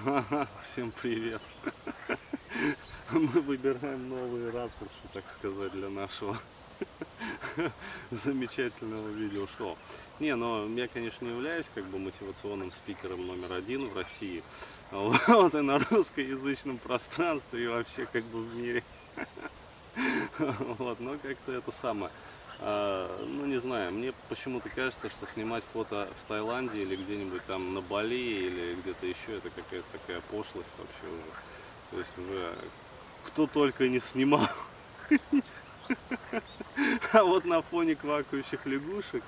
Всем привет! Мы выбираем новые ракурсы, так сказать, для нашего замечательного видеошоу. Не, но я, конечно, не являюсь как бы мотивационным спикером номер один в России. Вот и на русскоязычном пространстве и вообще как бы в мире. Вот, но как-то это самое. А, ну, не знаю, мне почему-то кажется, что снимать фото в Таиланде или где-нибудь там на Бали или где-то еще, это какая-то такая пошлость вообще уже. То есть уже кто только не снимал. А вот на фоне квакающих лягушек,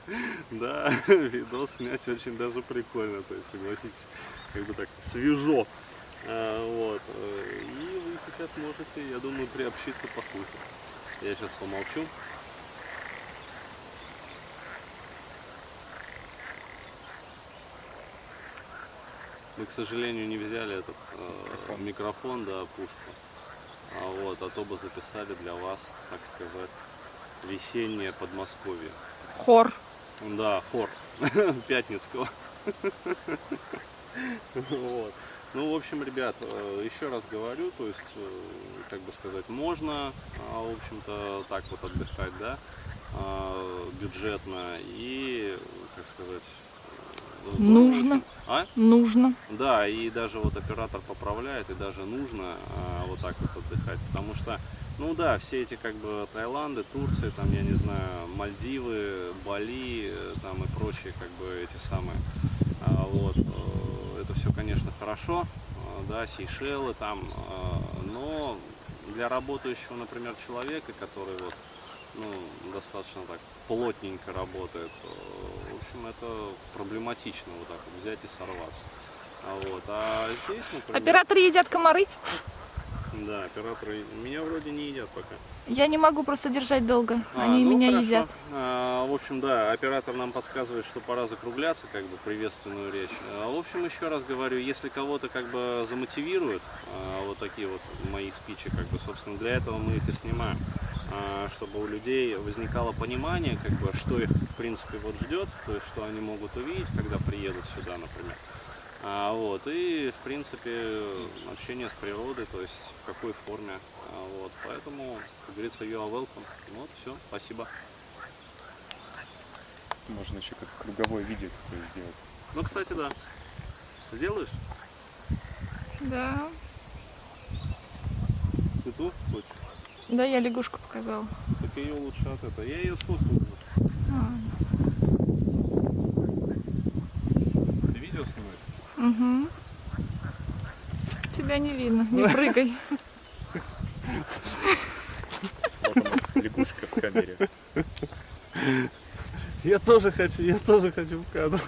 да, видос снять очень даже прикольно, то есть, согласитесь, как бы так свежо. А, вот. И вы сейчас можете, я думаю, приобщиться послушать. Я сейчас помолчу. Мы, к сожалению, не взяли этот э, микрофон, да, пушку. А вот, а то бы записали для вас, так сказать, весеннее Подмосковье. Хор. Да, хор Пятницкого. Вот. Ну, в общем, ребят, э, еще раз говорю, то есть, э, как бы сказать, можно, а, в общем-то, так вот отдыхать, да, а, бюджетно и, как сказать, э, Нужно. А? Нужно. Да, и даже вот оператор поправляет, и даже нужно а, вот так вот отдыхать, потому что, ну да, все эти как бы Таиланды, Турции, там, я не знаю, Мальдивы, Бали, э, там и прочие как бы эти самые, а, вот, э, это все, конечно, хорошо, а, да, Сейшелы там, а, но для работающего, например, человека, который вот, ну, достаточно так плотненько работает, э, в общем, это проблематично вот так вот взять и сорваться. А вот, а здесь, например, Операторы едят комары. да, операторы меня вроде не едят пока. Я не могу просто держать долго. А, Они ну, меня хорошо. едят. А, в общем, да, оператор нам подсказывает, что пора закругляться, как бы приветственную речь. А, в общем, еще раз говорю, если кого-то как бы замотивируют а, вот такие вот мои спичи, как бы, собственно, для этого мы их и снимаем. А, чтобы у людей возникало понимание, как бы, что их, в принципе, вот ждет, то есть, что они могут увидеть, когда приедут сюда, например. А, вот, и, в принципе, общение с природой, то есть в какой форме. А, вот, поэтому, как говорится, you are welcome. Вот, все, спасибо. Можно еще как круговое видео такое сделать. Ну, кстати, да. Сделаешь? Да. Ты тут хочешь? Да, я лягушку показала. Так ее лучше от этого. Я ее сфоткаю. А, Ты видео снимаешь? Угу. Тебя не видно. Не прыгай. Вот у нас лягушка в камере. Я тоже хочу, я тоже хочу в кадр.